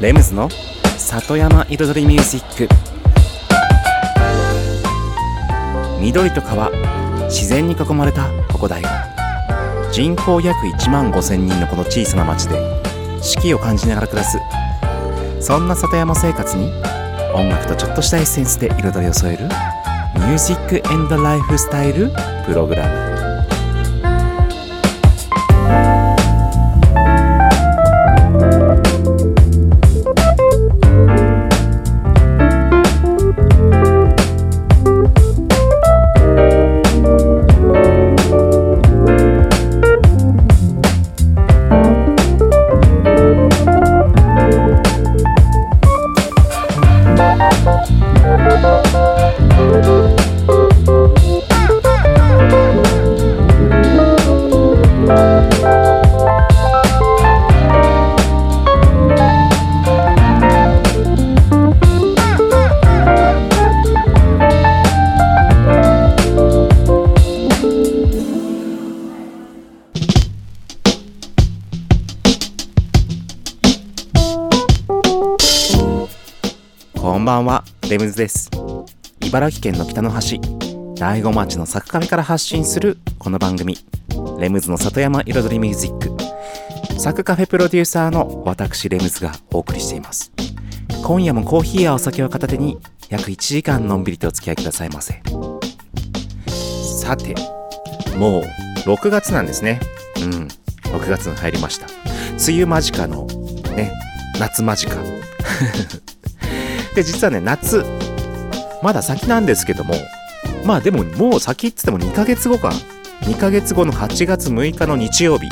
レムズの里山彩りミュージック。緑と川自然に囲まれたここ大悟人口約1万5千人のこの小さな町で四季を感じながら暮らす。そんな里山生活に音楽とちょっとしたエッセンスで彩りを添えるミュージックエンドライフスタイルプログラム。レムズです。茨城県の北の端、大子町の作カフェから発信するこの番組、レムズの里山彩りミュージック。作カフェプロデューサーの私、レムズがお送りしています。今夜もコーヒーやお酒を片手に約1時間のんびりとお付き合いくださいませ。さて、もう6月なんですね。うん、6月に入りました。梅雨間近のね、夏間近。で、実はね、夏、まだ先なんですけども、まあでももう先っつっても2ヶ月後か。2ヶ月後の8月6日の日曜日、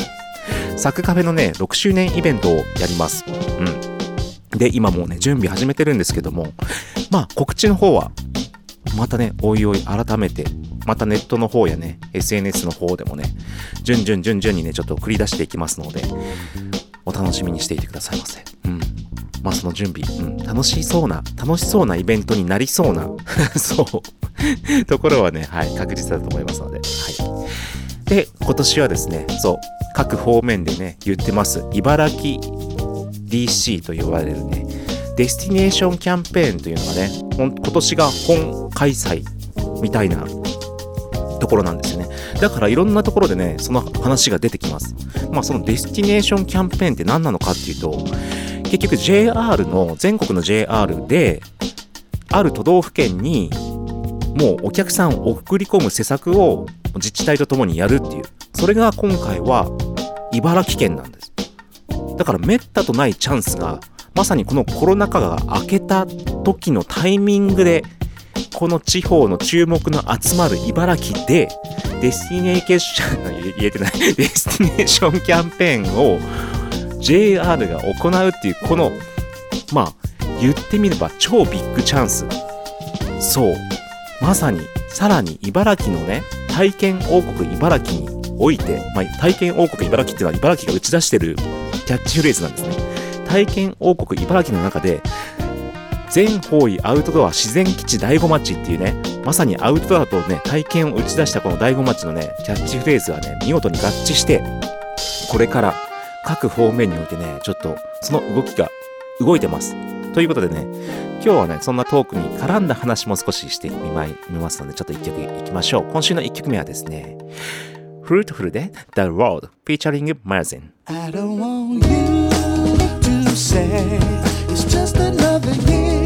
サクカフェのね、6周年イベントをやります。うん。で、今もうね、準備始めてるんですけども、まあ告知の方は、またね、おいおい改めて、またネットの方やね、SNS の方でもね、順々順々にね、ちょっと繰り出していきますので、お楽しみにしていてくださいませ。うん。まあその準備、うん、楽しそうな、楽しそうなイベントになりそうな、そう、ところはね、はい、確実だと思いますので、はい。で、今年はですね、そう、各方面でね、言ってます、茨城 DC と呼ばれるね、デスティネーションキャンペーンというのがね、今年が本開催みたいなところなんですよね。だからいろんなところでね、その話が出てきます。まあそのデスティネーションキャンペーンって何なのかっていうと、結局 JR の、全国の JR で、ある都道府県に、もうお客さんを送り込む施策を自治体とともにやるっていう。それが今回は茨城県なんです。だからめったとないチャンスが、まさにこのコロナ禍が明けた時のタイミングで、この地方の注目の集まる茨城で、デスティネーション、言えてない、デスティネーションキャンペーンを JR が行うっていう、この、まあ、言ってみれば超ビッグチャンス。そう。まさに、さらに茨城のね、体験王国茨城において、まあ、体験王国茨城っていうのは茨城が打ち出してるキャッチフレーズなんですね。体験王国茨城の中で、全方位アウトドア自然基地大子町っていうね、まさにアウトドアとね、体験を打ち出したこの大子町のね、キャッチフレーズがね、見事に合致して、これから各方面においてね、ちょっとその動きが動いてます。ということでね、今日はね、そんなトークに絡んだ話も少ししてみまいみますので、ちょっと一曲いきましょう。今週の一曲目はですね、Fruitful で The Road featuring Marzin。I don't want you to say it's just another year.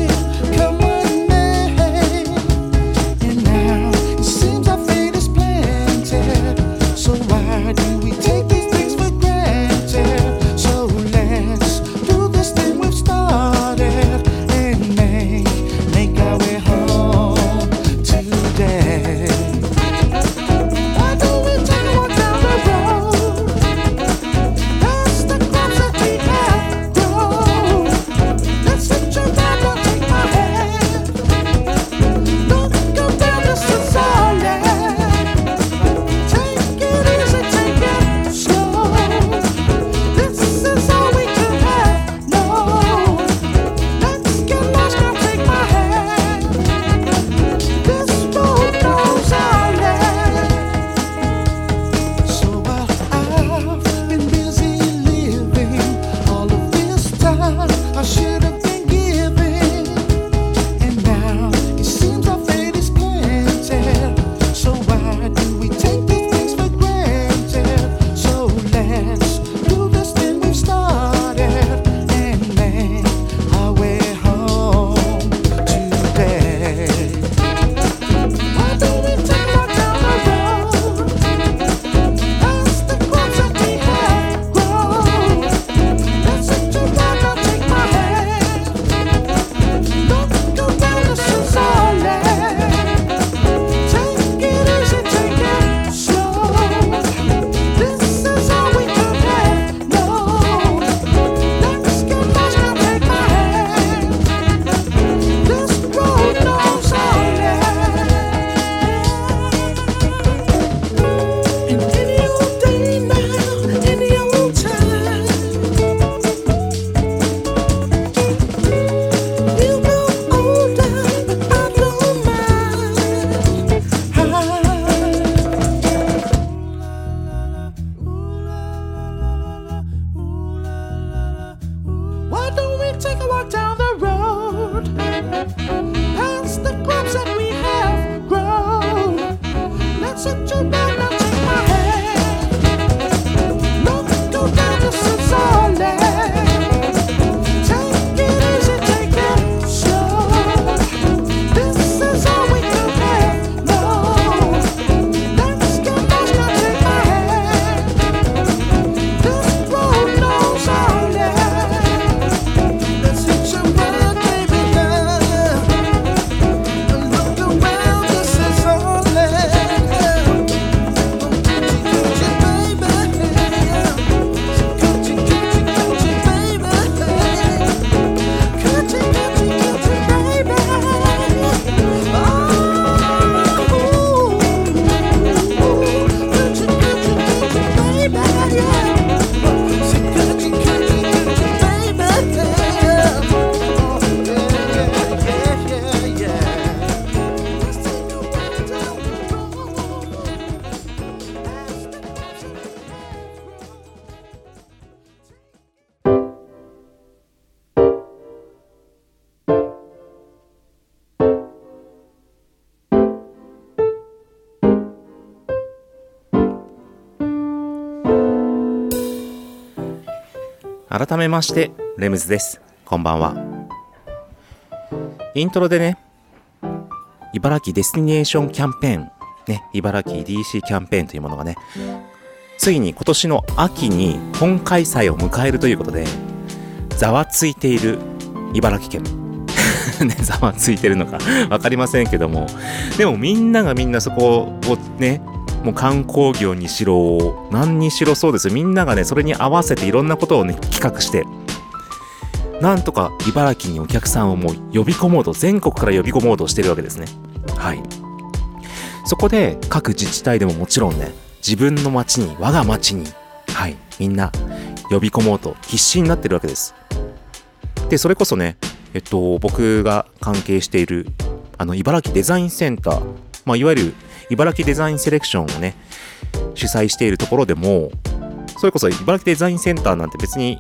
改めましてレムズです。こんばんは。イントロでね茨城デスティネーションキャンペーンね茨城 DC キャンペーンというものがねついに今年の秋に本開催を迎えるということでざわついている茨城県。ねざわついてるのか分かりませんけども。でもみんながみんなそこをねもう観光業にしろ何にしろそうです。みんながねそれに合わせていろんなことをね企画してなんとか茨城にお客さんをもう呼び込もうと全国から呼び込もうとしてるわけですね。はい。そこで各自治体でももちろんね自分の町に我が町にはいみんな呼び込もうと必死になってるわけです。でそれこそねえっと僕が関係しているあの茨城デザインセンターまあいわゆる茨城デザインセレクションをね主催しているところでもそれこそ茨城デザインセンターなんて別に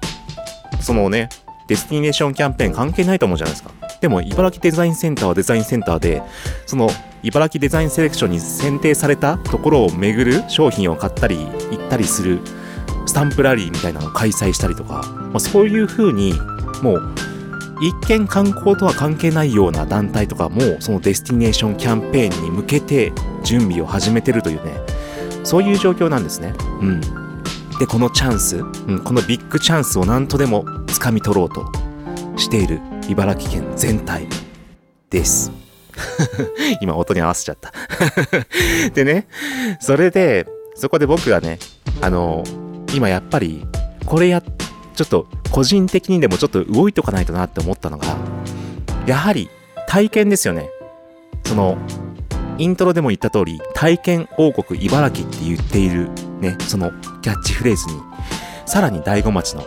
そのねデスティネーションキャンペーン関係ないと思うじゃないですか。でも茨城デザインセンターはデザインセンターでその茨城デザインセレクションに選定されたところを巡る商品を買ったり行ったりするスタンプラリーみたいなのを開催したりとか、まあ、そういう風にもう一見観光とは関係ないような団体とかもそのデスティネーションキャンペーンに向けて準備を始めてるというねそういう状況なんですね。うん。でこのチャンス、うん、このビッグチャンスを何とでも掴み取ろうとしている茨城県全体です。今音に合わせちゃった。でねそれでそこで僕がねあの今やっぱりこれやちょっと個人的にでもちょっと動いとかないとなって思ったのがやはり体験ですよね。そのイントロでも言った通り体験王国茨城って言っているねそのキャッチフレーズにさらに大子町の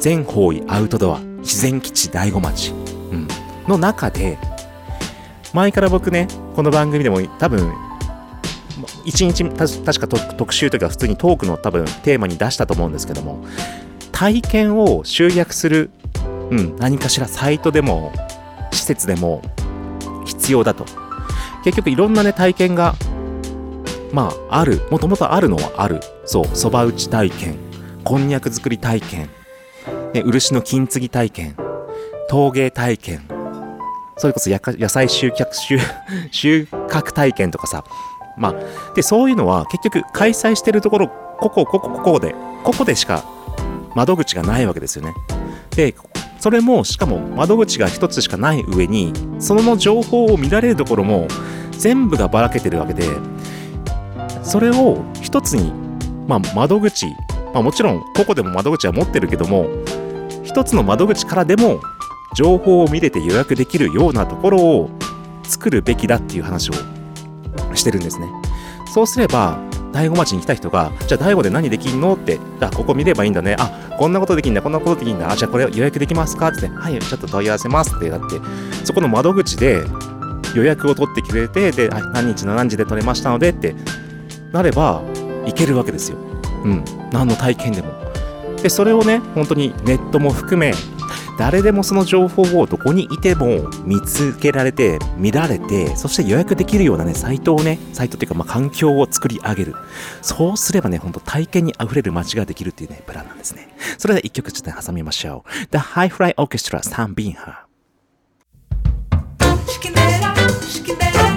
全方位アウトドア自然基地大子町、うん、の中で前から僕ねこの番組でも多分一日確か特特集というか普通にトークの多分テーマに出したと思うんですけども体験を集約する、うん、何かしらサイトでも施設でも必要だと。結局いろんなね体験がまあある。もともとあるのはある。そう。そば打ち体験。こんにゃく作り体験、ね、漆の金継ぎ体験。陶芸体験。それこそ野菜収穫収収穫体験とかさ。まあでそういうのは結局開催してるところここここここでここでしか窓口がないわけですよね。でそれもしかも窓口が一つしかない上にその情報を見られるところも全部がばらけてるわけでそれを一つに、まあ、窓口、まあ、もちろん個々でも窓口は持ってるけども一つの窓口からでも情報を見れて予約できるようなところを作るべきだっていう話をしてるんですね。そうすれば大子町に来た人が、じゃあ大子で何できんの？って、あ、ここ見ればいいんだね。あ、こんなことできんだ、こんなことできんだ。あ、じゃあこれ予約できますか？って、はい、ちょっと問い合わせますってなって、そこの窓口で予約を取ってくれて、で、あ何日の何時で取れましたのでってなれば、いけるわけですよ。うん。何の体験でも。で、それをね、本当にネットも含め、誰でもその情報をどこにいても見つけられて見られてそして予約できるようなねサイトをねサイトっていうかま環境を作り上げる。そうすればねほんと体験にあふれる街ができるっていうねプランなんですね。それでは一曲ちょっと挟みましょう。The High Fly Orchestra サンビンハ Skindera,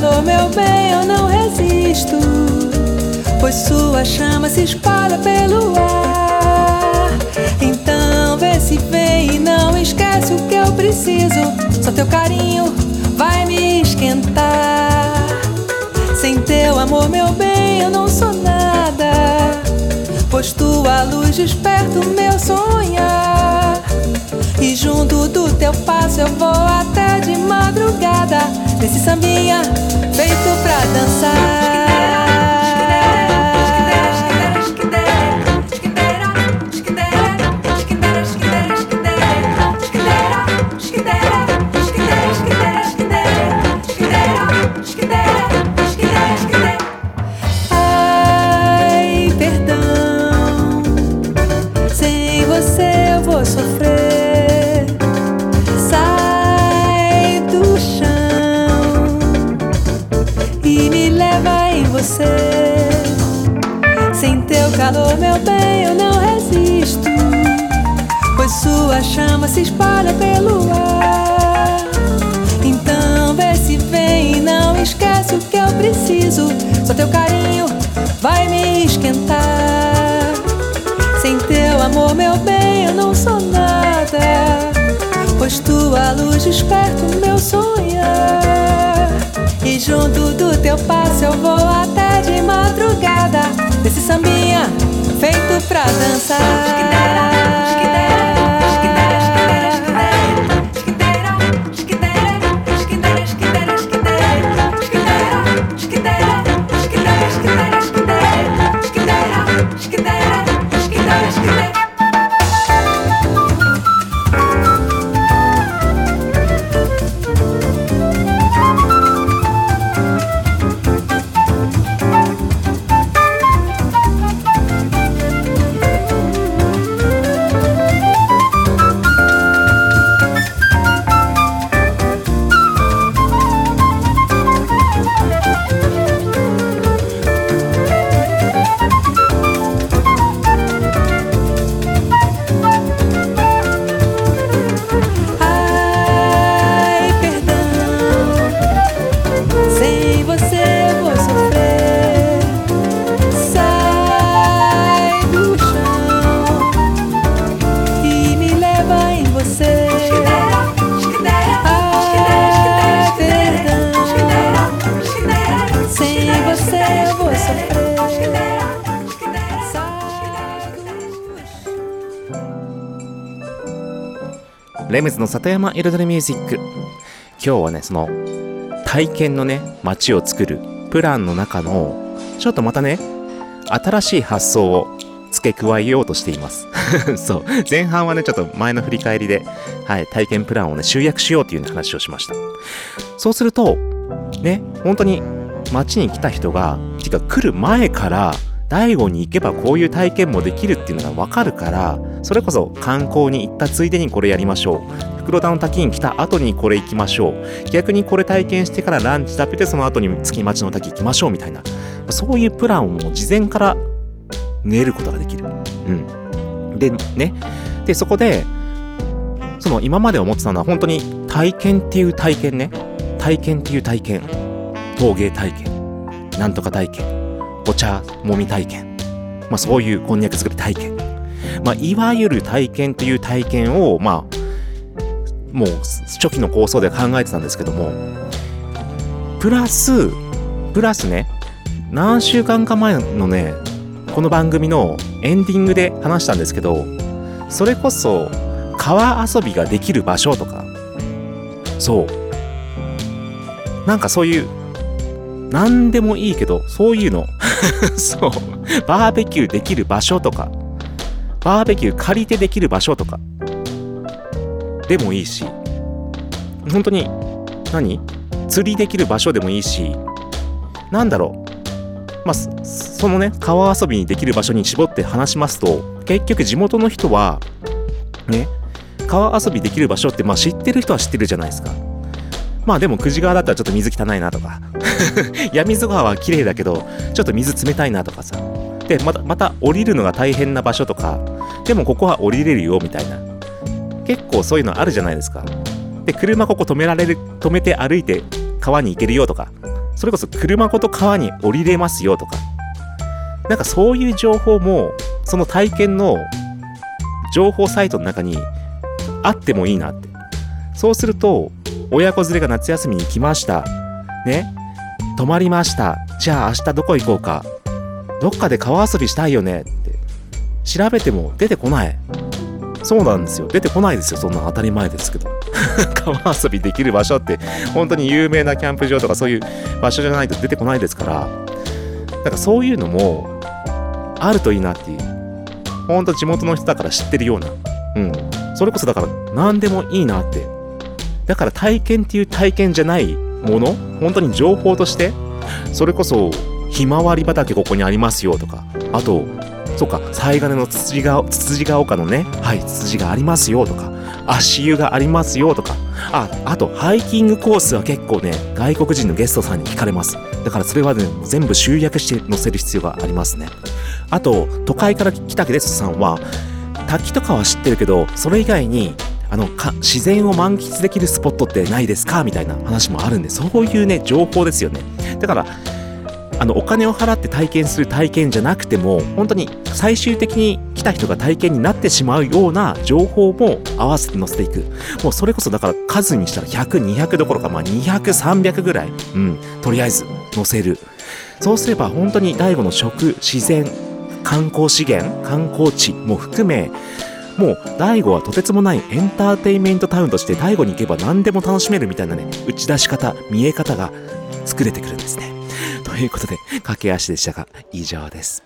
calor, meu bem, eu não resisto. Pois sua chama se espalha pelo ar. Então vê se vem e não esquece o que eu preciso. Só teu carinho vai me esquentar. Sem teu amor, meu bem, eu não sou nada. Pois tua luz desperta o meu sonhar. E junto do teu passo eu vou até de madrugada. Nesse sambinha feito pra dançar. Sua chama se espalha pelo ar. Então vê se vem e não esquece o que eu preciso. Só teu carinho vai me esquentar. Sem teu amor, meu bem, eu não sou nada. Pois tua luz desperta o meu sonhar. E junto do teu passo eu vou até de madrugada. Nesse sambinha レムズの里山彩りミュージック。今日はねその体験のね街を作るプランの中のちょっとまたね新しい発想を付け加えようとしています。そう。前半はねちょっと前の振り返りで、はい、体験プランをね集約しようっていう、ね、話をしました。そうするとね本当に街に来た人がてか来る前から大悟に行けばこういう体験もできるっていうのが分かるからそれこそ観光に行ったついでにこれやりましょう。袋田の滝に来た後にこれ行きましょう。逆にこれ体験してからランチ食べてその後に月町の滝行きましょうみたいなそういうプランをもう事前から練ることができる。うん。でね。でそこでその今まで思ってたのは本当に体験っていう体験ね。体験っていう体験。陶芸体験。なんとか体験。お茶もみ体験。まあそういうこんにゃく作り体験。まあいわゆる体験という体験をまあもう初期の構想で考えてたんですけどもプラスプラスね何週間か前のねこの番組のエンディングで話したんですけどそれこそ川遊びができる場所とか。そう。なんかそういう何でもいいけどそういうの。そう。バーベキューできる場所とか。バーベキュー借りてできる場所とか。でもいいし。本当に何？釣りできる場所でもいいし。なんだろう。まあそそのね川遊びにできる場所に絞って話しますと結局地元の人はね川遊びできる場所ってまあ知ってる人は知ってるじゃないですかまあでも久慈川だったらちょっと水汚いなとか。闇水川は綺麗だけどちょっと水冷たいなとかさ。でまたまた降りるのが大変な場所とか。でもここは降りれるよみたいな。結構そういうのあるじゃないですか。で車ここ止められる止めて歩いて川に行けるよとか。それこそ車ごと川に降りれますよとか。なんかそういう情報もその体験の情報サイトの中にあってもいいなって。そうすると親子連れが夏休みに来ました。ね？泊まりました。じゃあ明日どこ行こうか。どっかで川遊びしたいよね。って。調べても出てこない。そうなんですよ。出てこないですよ。そんな当たり前ですけど。川遊びできる場所って。本当に有名なキャンプ場とかそういう場所じゃないと出てこないですから。なんかそういうのもあるといいなっていう。ほんと地元の人だから知ってるような。うん。それこそだから何でもいいなって。だから体験っていう体験じゃないもの本当に情報としてそれこそひまわり畑ここにありますよとかあとそうか犀金のつつじがつつじが丘のねはいつつじがありますよとか足湯がありますよとかああとハイキングコースは結構ね外国人のゲストさんに聞かれます。だからそれはね全部集約して載せる必要がありますね。あと都会から来たゲストさんは滝とかは知ってるけどそれ以外にあのか自然を満喫できるスポットってないですか？みたいな話もあるんでそういうね情報ですよね。だからあのお金を払って体験する体験じゃなくても本当に最終的に来た人が体験になってしまうような情報も合わせて載せていく。もうそれこそだから数にしたら100200どころかまあ200300ぐらい。うん。とりあえず載せる。そうすれば本当に第五の食自然観光資源観光地も含めもう大悟はとてつもないエンターテインメントタウンとして大悟に行けば何でも楽しめるみたいなね打ち出し方見え方が作れてくるんですね。ということで駆け足でしたが以上です。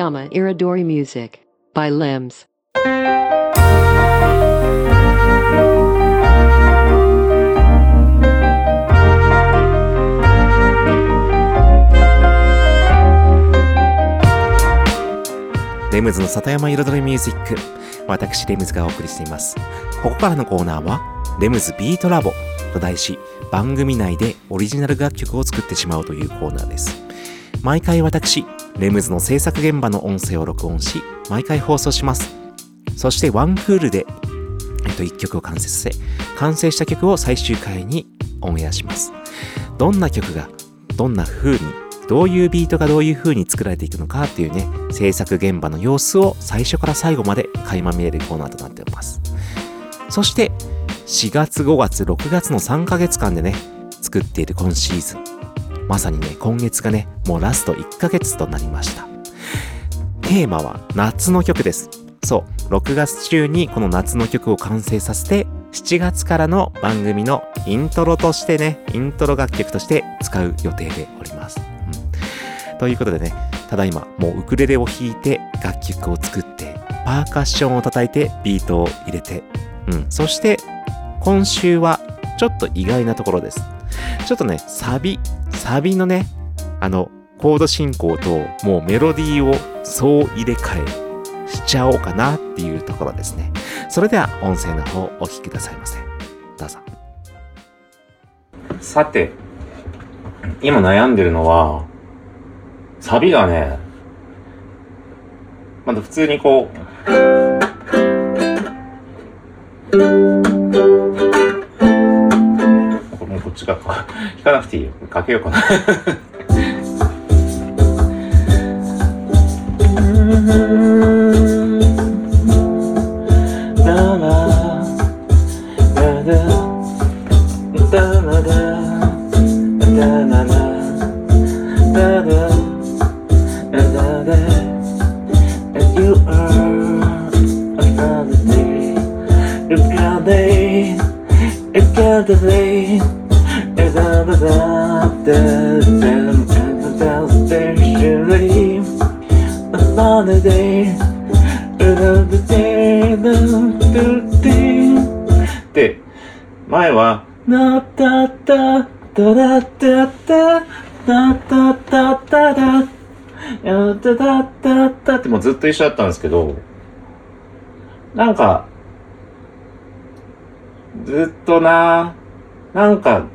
Yama Iridori Music by Limbs. レムズの里山彩りミュージック。私、レムズがお送りしています。ここからのコーナーは、レムズビートラボと題し、番組内でオリジナル楽曲を作ってしまうというコーナーです。毎回私、レムズの制作現場の音声を録音し、毎回放送します。そしてワンクールで、えっと、1曲を完成させ、完成した曲を最終回にオンエアします。どんな曲が、どんな風に、どういうビートがどういう風に作られていくのかっていうね、制作現場の様子を最初から最後まで垣間見れるコーナーとなっております。そして、4月、5月、6月の3ヶ月間でね、作っている今シーズン。まさにね、今月がね、もうラスト1ヶ月となりました。テーマは夏の曲です。そう、6月中にこの夏の曲を完成させて、7月からの番組のイントロとしてね、イントロ楽曲として使う予定でおります。うん、ということでね、ただいまもうウクレレを弾いて楽曲を作って、パーカッションを叩いてビートを入れて、うん、そして今週はちょっと意外なところです。ちょっとね、サビ、サビのね、あの、コード進行ともうメロディーを総入れ替えしちゃおうかなっていうところですね。それでは音声の方お聞きくださいませ。どうぞ。さて、今悩んでるのは、サビがね、まだ普通にこう、これもうか弾 かなくていいよ。かけようかな。もずっと一緒だったんですけどなんかずっとななんか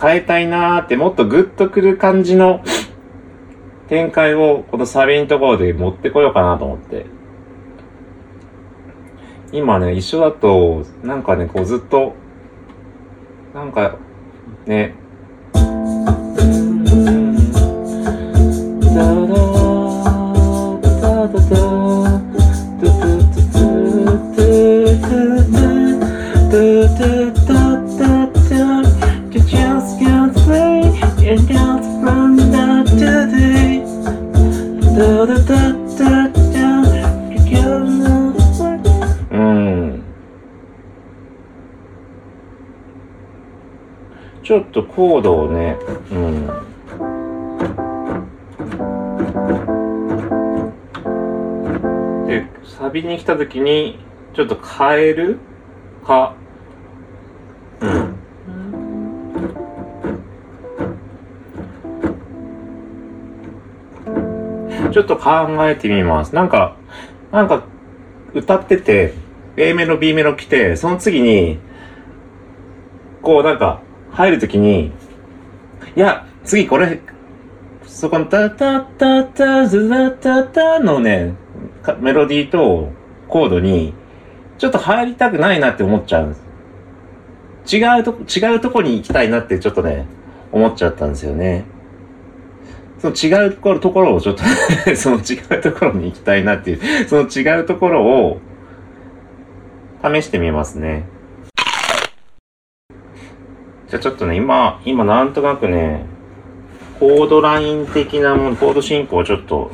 変えたいなーってもっとグッとくる感じの展開をこのサビのところで持ってこようかなと思って。今ね、一緒だと、なんかね、こうずっと、なんか、ね、ちょっとコードをね、うん。で、サビに来た時に、ちょっと変える？か、うん。ちょっと考えてみます。なんか、なんか、歌ってて、A メロ、B メロ来て、その次に、こうなんか、入るときに、いや、次これ、そこのタタタタズラタタのね、メロディーとコードに、ちょっと入りたくないなって思っちゃうんです。違うと、違うとこに行きたいなってちょっとね、思っちゃったんですよね。その違うところ、ところをちょっと その違うところに行きたいなっていう、その違うところを試してみますね。じゃあちょっとね、今、今なんとなくね、コードライン的なもの、コード進行をちょっと、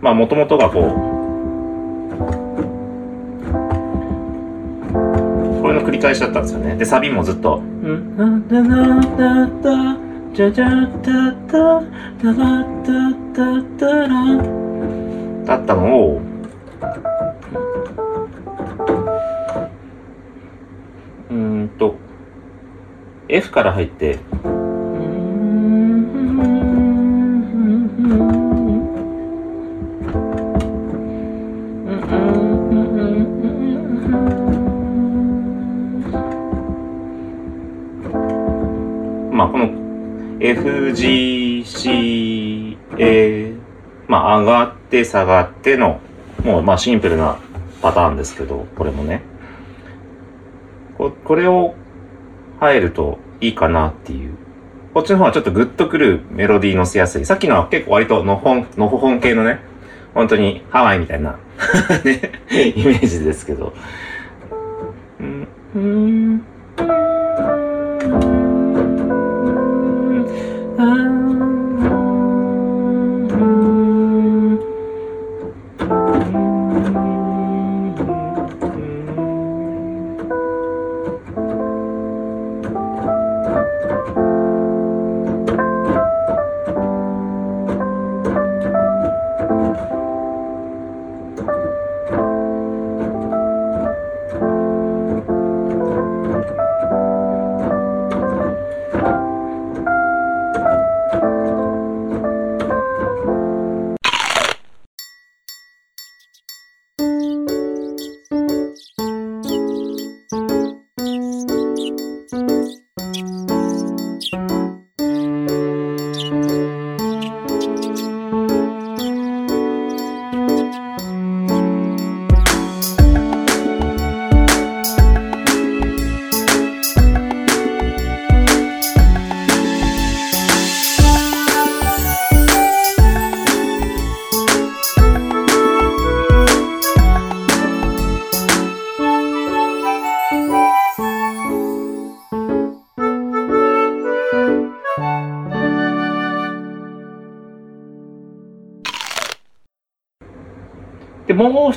まあもともとがこう、これの繰り返しだったんですよね。で、サビもずっと、だったのを、F から入って、まあ、この F, G, C, A、まあ、上がって下がっての、もう、まあ、シンプルなパターンですけど、これもね。ここれを入るといいかなっていう。こっちの方はちょっとグッとくるメロディー乗せやすい。さっきのは結構割とのほん、のほほん系のね、本当にハワイみたいな、ね、イメージですけど。うんうん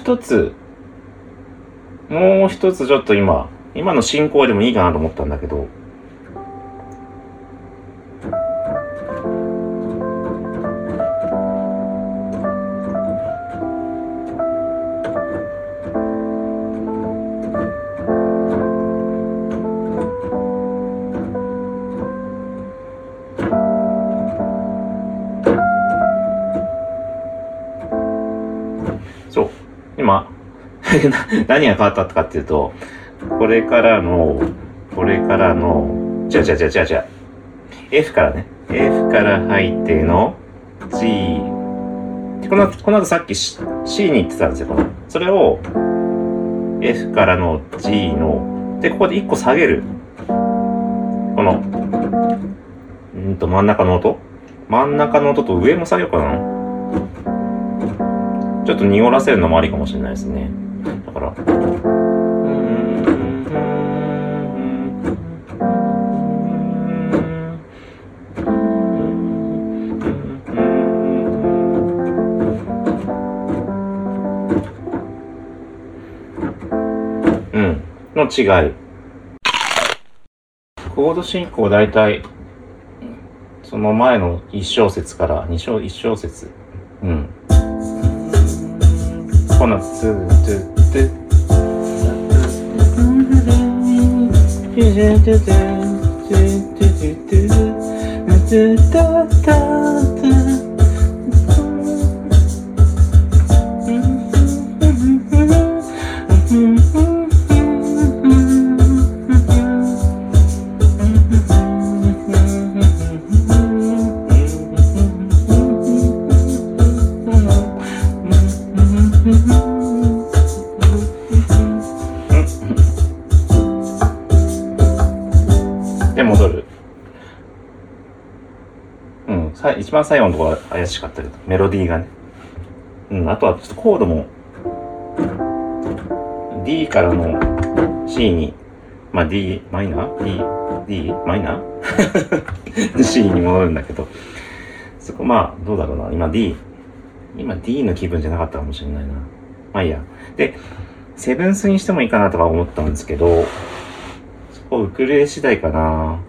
一つ、もう一つちょっと今、今の進行でもいいかなと思ったんだけど、な 何が変わったかっていうと、これからの、これからの、違う違う違う違う違う。F からね。F から入っての G。この、この後さっき C, に行ってたんですよ。このそれを F からの G の、で、ここで1個下げる。この、うんと真ん中の音真ん中の音と上も下げようかな。ちょっと濁らせるのもありかもしれないですね。だから。うん。の違い。コード進行大体、その前の1小節から2小、1小節。このツーツーツーずっと番最後のとこは怪しかったけど、メロディーがね。うん、あとはちょっとコードも、D からの C に、まあ D マイナー ?D、D マイナー ?C に戻るんだけど、そこまあ、どうだろうな。今 D、今 D の気分じゃなかったかもしれないな。まあいいや。で、セブンスにしてもいいかなとか思ったんですけど、そこウクレレ次第かな。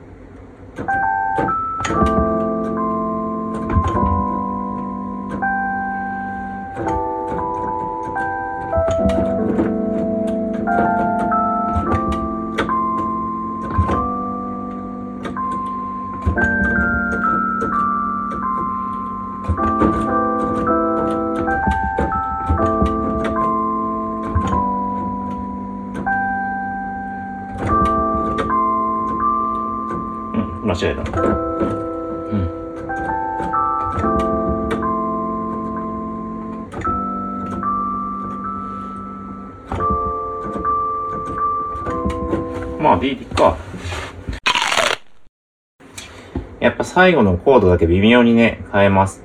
最後のコードだけ微妙にね、変えます。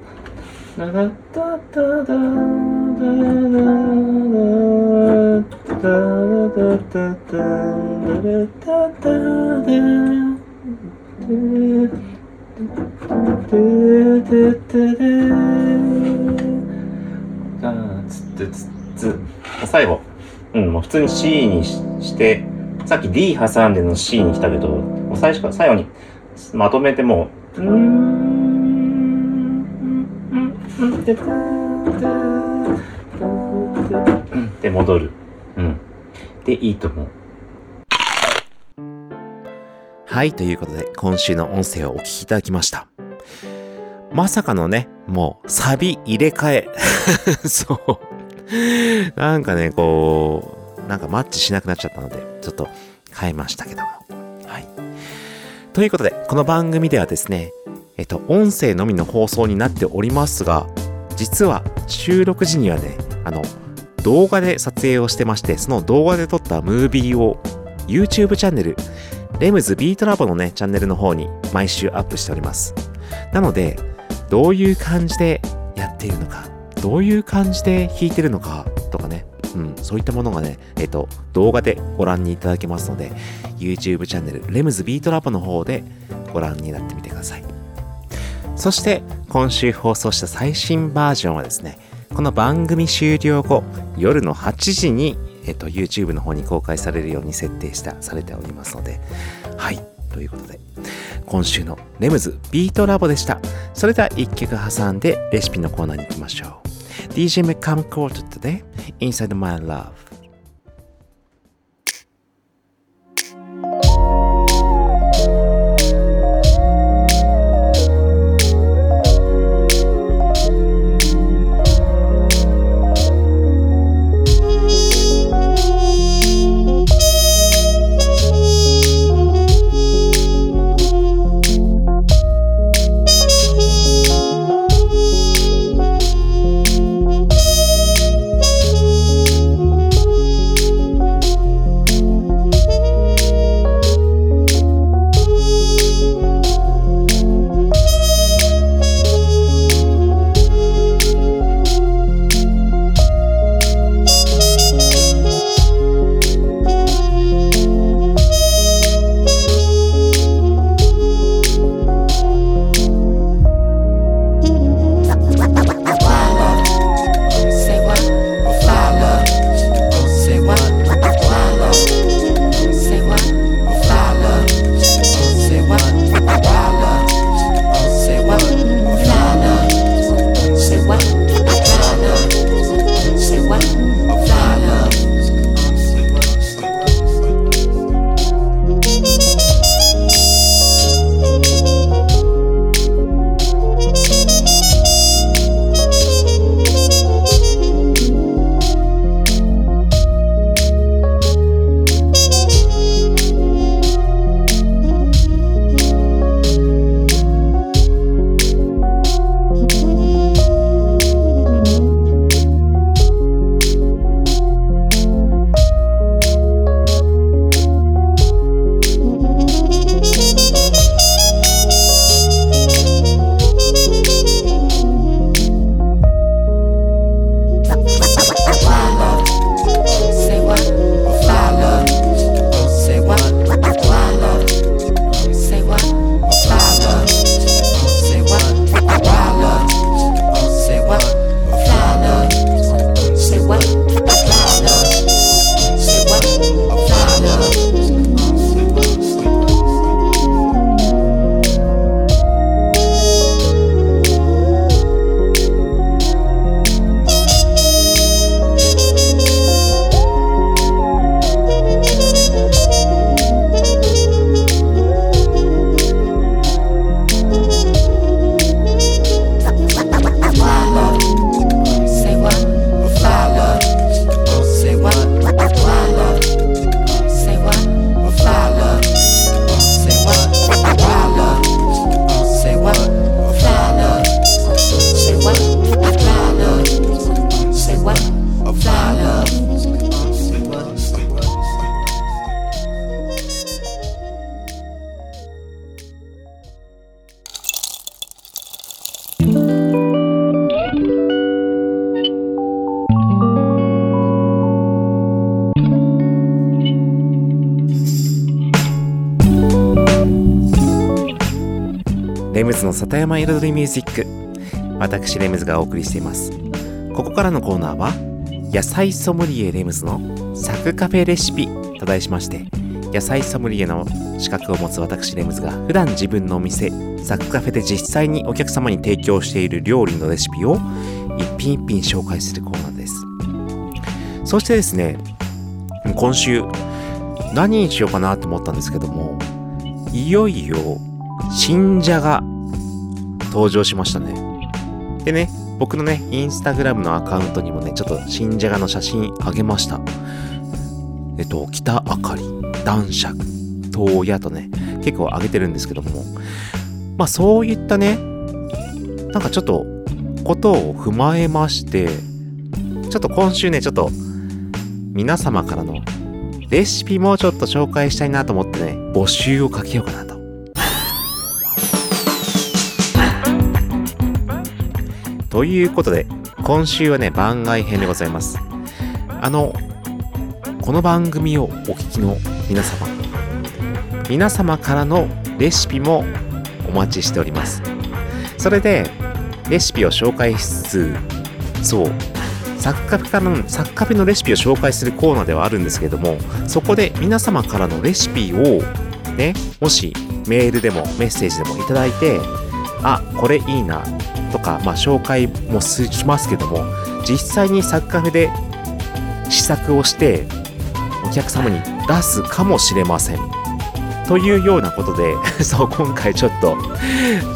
最後、うん、もう普通に C にして、さっき D 挟んでの C に来たけど、最初から最後にまとめてもうで、うん、って戻る。うん。で、いいと思う。はい、ということで、今週の音声をお聞きいただきました。まさかのね、もう、サビ入れ替え。そう。なんかね、こう、なんかマッチしなくなっちゃったので、ちょっと変えましたけども。はい。ということで、この番組ではですね、えっと、音声のみの放送になっておりますが、実は収録時にはね、あの、動画で撮影をしてまして、その動画で撮ったムービーを YouTube チャンネル、レムズビートラボのね、チャンネルの方に毎週アップしております。なので、どういう感じでやっているのか、どういう感じで弾いてるのかとかね、うん、そういったものがね、えっと、動画でご覧にいただけますので、YouTube チャンネル、レムズビートラボの方でご覧になってみてください。そして、今週放送した最新バージョンはですね、この番組終了後、夜の8時に、えっと、YouTube の方に公開されるように設定した、されておりますので、はい、ということで、今週のレムズビートラボでした。それでは一曲挟んでレシピのコーナーに行きましょう。DJ McCam Court today, Inside My Love.「レムズの里山彩りミュージック。私レムズがお送りしています。ここからのコーナーは野菜ソムリエレムズのサクカフェレシピと題しまして野菜ソムリエの資格を持つ私レムズが普段自分のお店サクカフェで実際にお客様に提供している料理のレシピを一品一品紹介するコーナーです。そしてですね今週何にしようかなと思ったんですけどもいよいよ新じゃが登場しましたね。でね僕のねインスタグラムのアカウントにもねちょっと新じゃがの写真あげました。えっと北あかり男爵東野とね結構あげてるんですけども。まあそういったねなんかちょっとことを踏まえましてちょっと今週ねちょっと皆様からのレシピもちょっと紹介したいなと思ってね募集をかけようかなということで今週はね番外編でございます。あのこの番組をお聞きの皆様皆様からのレシピもお待ちしております。それでレシピを紹介しつつそうサッカフェからのサッカフェのレシピを紹介するコーナーではあるんですけれどもそこで皆様からのレシピをねもしメールでもメッセージでもいただいてあこれいいなとか、まあ、紹介もしますけども実際にサッカフェで試作をしてお客様に出すかもしれません。というようなことで そう今回ちょっと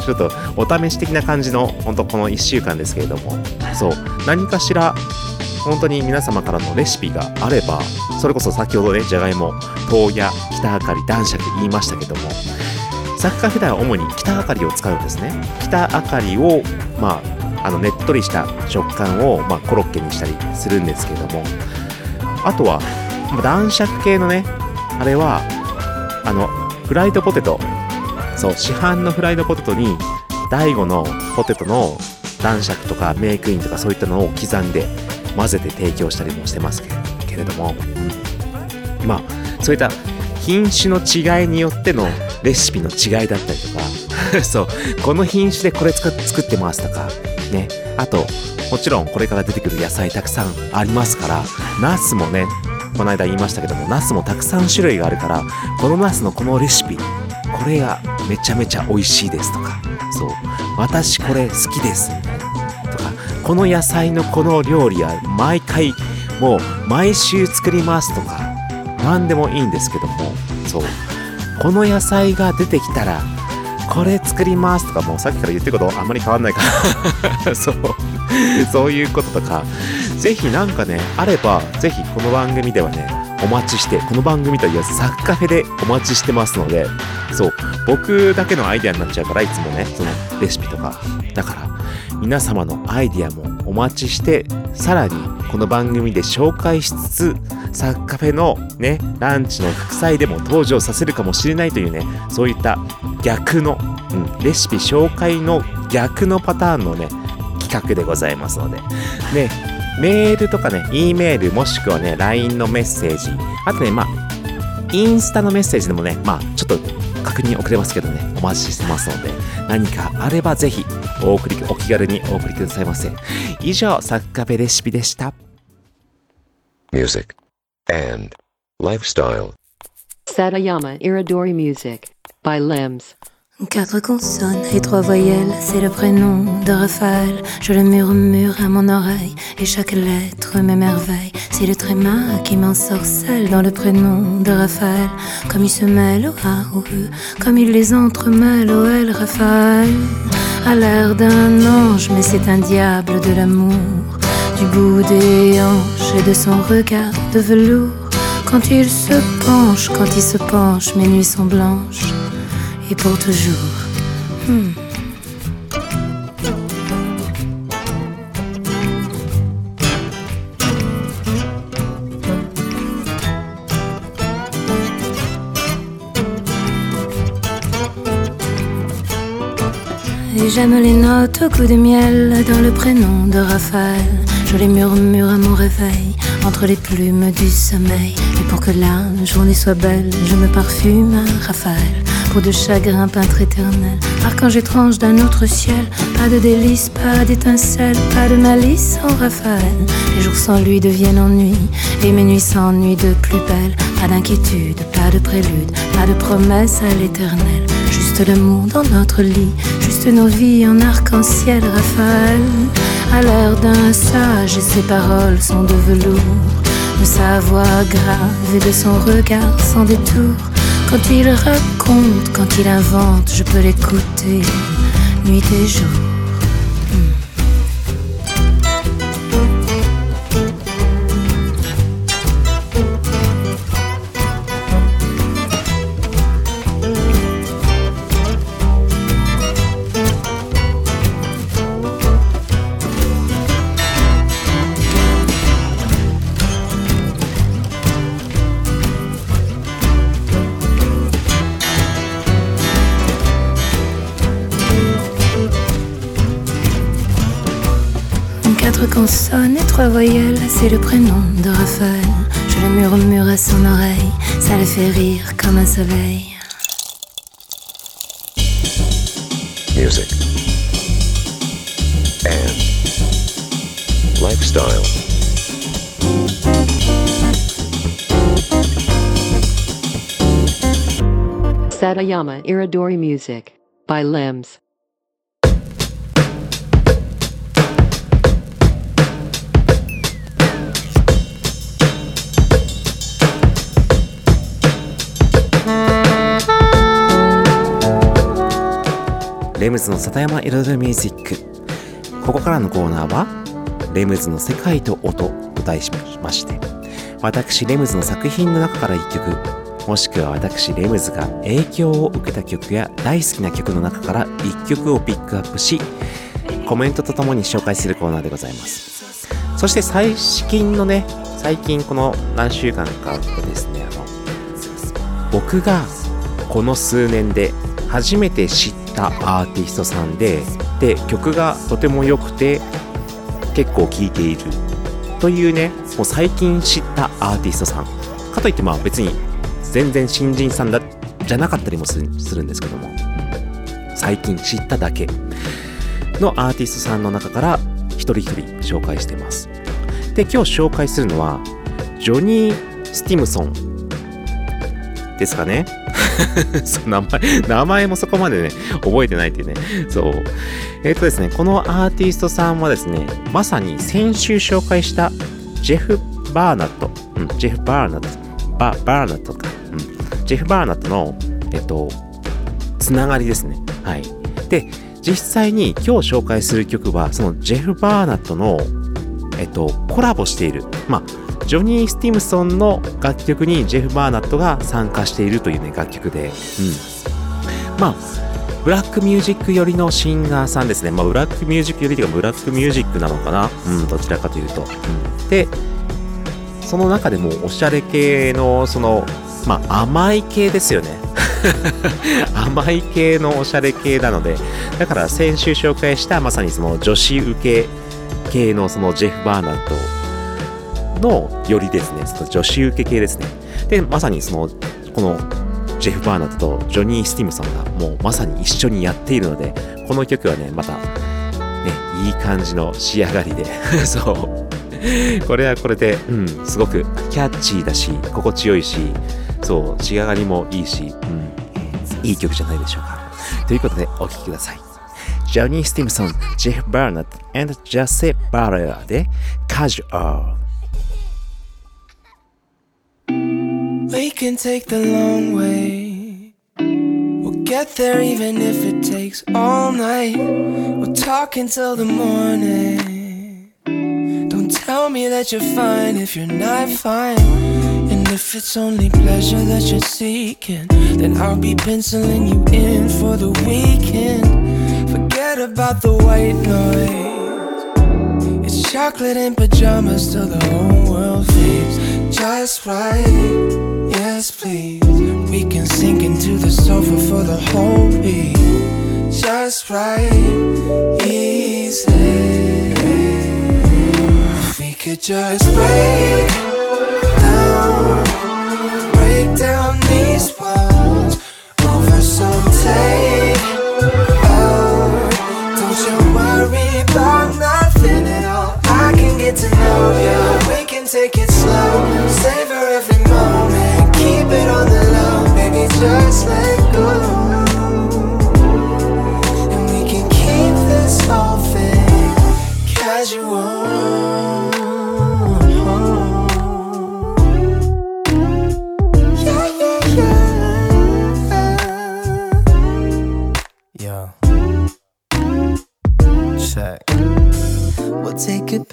ちょっとお試し的な感じの本当この1週間ですけれどもそう何かしら本当に皆様からのレシピがあればそれこそ先ほどねじゃがいも豆や北あかり男爵言いましたけどもサッカーフェでは主に北あかりを使うんですね。北あかりをまああのねっとりした食感を、まあ、コロッケにしたりするんですけども。あとはまあ男爵系のねあれはあのフライドポテト。そう市販のフライドポテトに大悟のポテトの男爵とかメイクインとかそういったのを刻んで混ぜて提供したりもしてますけれけれども、うん。まあそういった品種の違いによってのレシピの違いだったりとか。そう。この品種でこれ作っ作ってますとか。ね。あともちろんこれから出てくる野菜たくさんありますから。ナスもねこの間言いましたけどもナスもたくさん種類があるからこのナスのこのレシピこれがめちゃめちゃ美味しいですとか。そう。私これ好きですみたいな。とかこの野菜のこの料理は毎回もう毎週作りますとか何でもいいんですけども。そう。この野菜が出てきたらこれ作りますとかもうさっきから言ってることあんまり変わんないから そう。そういうこととか。ぜひなんかねあればぜひこの番組ではねお待ちしてこの番組というサッカフェでお待ちしてますのでそう。僕だけのアイデアになっちゃうからいつもねそのレシピとか。だから皆様のアイデアもお待ちしてさらにこの番組で紹介しつつサッカフェのねランチの副菜でも登場させるかもしれないというねそういった逆の、うん、レシピ紹介の逆のパターンのね企画でございますので。ねメールとかね E メールもしくはね LINE のメッセージあとねまあインスタのメッセージでもねまあちょっと確認遅れますけどねお待ちしてますので何かあればぜひお送りお気軽にお送りくださいませ。以上サッカフェレシピでした。Music, and lifestyle. Satayama Iridori Music by Limbs. Quatre consonnes et trois voyelles, c'est le prénom de Raphaël. Je le murmure à mon oreille et chaque lettre m'émerveille. C'est le tréma qui m'ensorcelle dans le prénom de Raphaël. Comme il se mêle au A, au E, comme il les entremêle au L, Raphaël. A l'air d'un ange, mais c'est un diable de l'amour. Du bout des hanches et de son regard de velours. Quand il se penche, quand il se penche, mes nuits sont blanches et pour toujours. Hmm. Et j'aime les notes au coup de miel dans le prénom de Raphaël. Je les murmure à mon réveil, entre les plumes du sommeil. Et pour que la journée soit belle, je me parfume à Raphaël. Pour de chagrin peintre éternel, archange étrange d'un autre ciel. Pas de délices, pas d'étincelles, pas de malice sans Raphaël. Les jours sans lui deviennent ennui, et mes nuits s'ennuient de plus belle. Pas d'inquiétude, pas de prélude, pas de promesse à l'éternel. Juste l'amour dans notre lit, juste nos vies en arc-en-ciel, Raphaël. L'air d'un sage et ses paroles sont de velours, de sa voix grave et de son regard sans détour. Quand il raconte, quand il invente, je peux l'écouter, nuit et jour. Quatre consonnes et trois voyelles, c'est le prénom de Raphaël. Je le murmure à son oreille, ça le fait rire comme un soleil. music, and lifestyle. Satayama Iridori Music by Lems. レムズの里山彩るミュージック。ここからのコーナーは「レムズの世界と音」と題しまして私レムズの作品の中から1曲もしくは私レムズが影響を受けた曲や大好きな曲の中から1曲をピックアップしコメントとともに紹介するコーナーでございます。そして最近のね最近この何週間かですねあの僕がこの数年で初めて知ったアーティストさんでで曲がとても良くて結構聴いているというねもう最近知ったアーティストさん。かといってまあ別に全然新人さんだじゃなかったりもするするんですけども。最近知っただけのアーティストさんの中から一人一人紹介してます。で今日紹介するのはジョニー・スティムソンですかね。そう名前、名前もそこまでね、覚えてないっていうね。そう。えっ、とですね、このアーティストさんはですね、まさに先週紹介したジェフ・バーナット、うん、ジェフ・バーナット、ババーナットか、うん、ジェフ・バーナットの、えっ、と、つながりですね。はい。で、実際に今日紹介する曲は、そのジェフ・バーナットの、えっ、と、コラボしている、まあ、ジョニー・スティムソンの楽曲にジェフ・バーナットが参加しているというね、楽曲で、うん。まあ、ブラックミュージック寄りのシンガーさんですね。まあ、ブラックミュージック寄りというか、ブラックミュージックなのかなうん、どちらかというと。うん、で、その中でもおしゃれ系の、その、まあ、甘い系ですよね。甘い系のおしゃれ系なので、だから先週紹介したまさにその女子受け系のそのジェフ・バーナットのよりですね、その女子受け系ですね。で、まさにその、このジェフ・バーナットとジョニー・スティムソンがもうまさに一緒にやっているので、この曲はね、また、ね、いい感じの仕上がりで、そう。これはこれで、うん、すごくキャッチーだし、心地よいし、そう、仕上がりもいいし、うん、いい曲じゃないでしょうか。ということで、お聴きください。ジョニー・スティムソン、ジェフ・バーナット and ジャセ・バレアで、カジュアル。We can take the long way. We'll get there even if it takes all night. We'll talk until the morning. Don't tell me that you're fine if you're not fine. And if it's only pleasure that you're seeking, then I'll be penciling you in for the weekend. Forget about the white noise. It's chocolate and pajamas till the whole world fades. Just right, yes please. We can sink into the sofa for the whole week. Just right, easy. If we could just break down, break down these walls over some take out. Don't you worry about nothing at all. I can get to know you. We can take it slow, savor every Just let go. And we can keep this whole thing casual.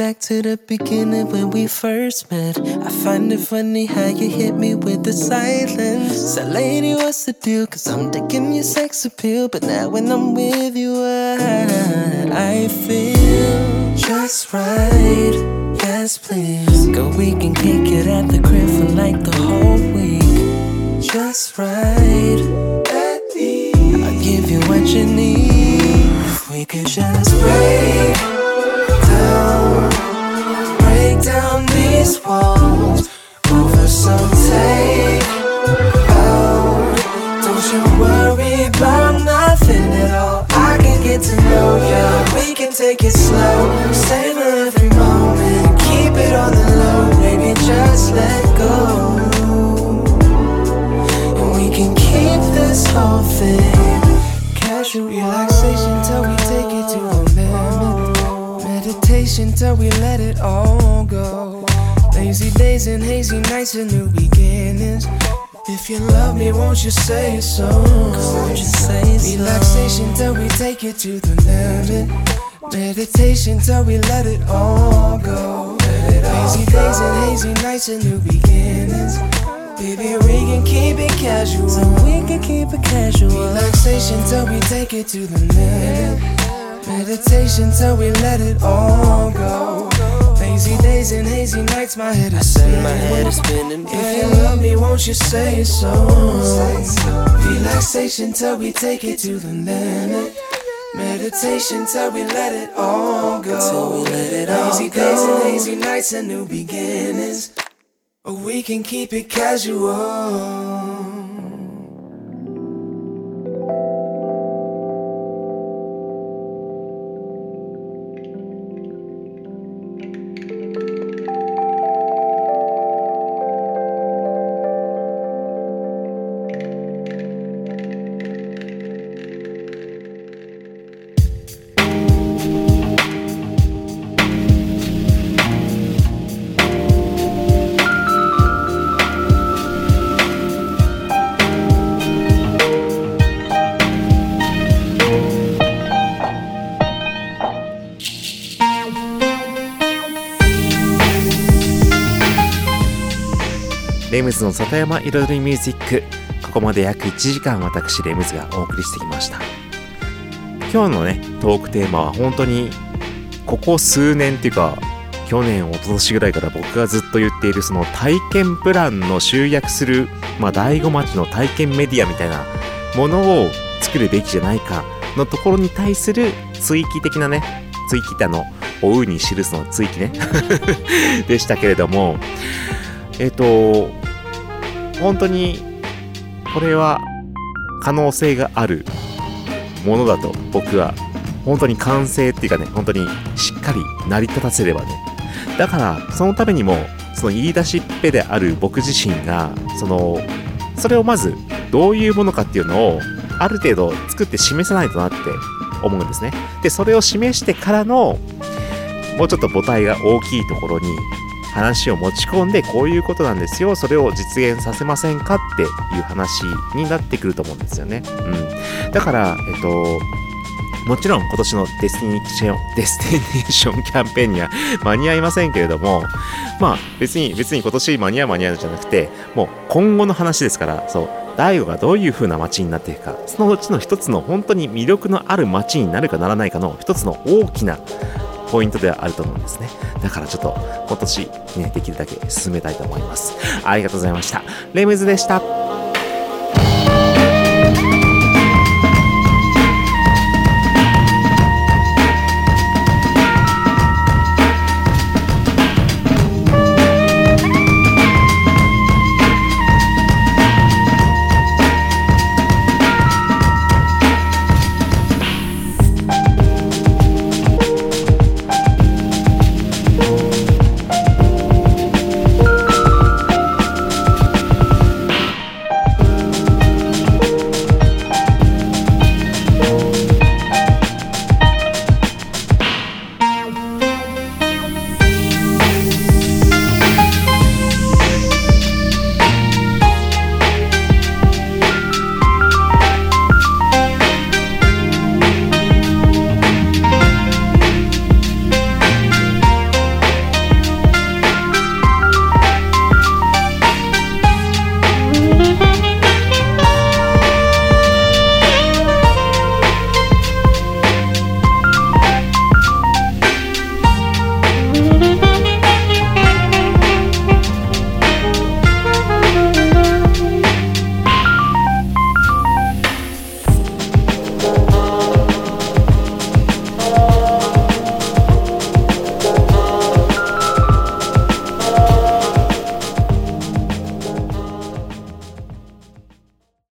Back to the beginning when we first met. I find it funny how you hit me with the silence. Said, lady, what's the deal? Cause I'm digging your sex appeal. But now when I'm with you, I, I feel just right. Yes, please. Go, we can kick it at the crib for like the whole week. Just right. I'll give you what you need. If we could just break down these walls over some take out. Oh, don't you worry about nothing at all. I can get to know you. We can take it slow, savor every moment, keep it on the low, baby. Just let go, and we can keep this whole thing casual. Relaxation till we limit. Meditation till we let it all go. Lazy days and hazy nights and new beginnings. If you love me, won't you say it so? Won't you say so? Relaxation till we take it to the limit. Meditation till we let it all go. Lazy days and hazy nights and new beginnings. Baby, we can keep it casual. So we can keep it casual. Relaxation till we take it to the limit. Meditation till we let it all go. Lazy days and hazy nights, my head is spinning. My head is spinning. If you love me, won't you say so? Relaxation till we take it to the limit. Meditation till we let it all go. Till we let it all Lazy days and hazy nights and new beginnings. Or we can keep it casual. レムズの里山彩りミュージック。ここまで約1時間私レムズがお送りしてきました。今日のねトークテーマは本当にここ数年っていうか去年一昨年ぐらいから僕がずっと言っているその体験プランの集約するまあ醍醐町の体験メディアみたいなものを作るべきじゃないかのところに対する追記的なね追記ってあの追うに記すの追記ね。でしたけれどもえっ、と本当にこれは可能性があるものだと僕は本当に完成っていうかね本当にしっかり成り立たせればね。だからそのためにもその言い出しっぺである僕自身がそのそれをまずどういうものかっていうのをある程度作って示さないとなって思うんですね。でそれを示してからのもうちょっと母体が大きいところに話を持ち込んでこういうことなんですよ。それを実現させませんかっていう話になってくると思うんですよね、うん、だからえっともちろん今年のデスティネーション、デスティネーションキャンペーンには間に合いませんけれども、まあ別に、別に今年間に合う間に合うじゃなくて、もう今後の話ですから、そう、大悟がどういう風な街になっていくか、そのうちの一つの本当に魅力のある街になるかならないかの一つの大きなポイントではあると思うんですね。だからちょっと今年ね、できるだけ進めたいと思います。ありがとうございました。レムズでした。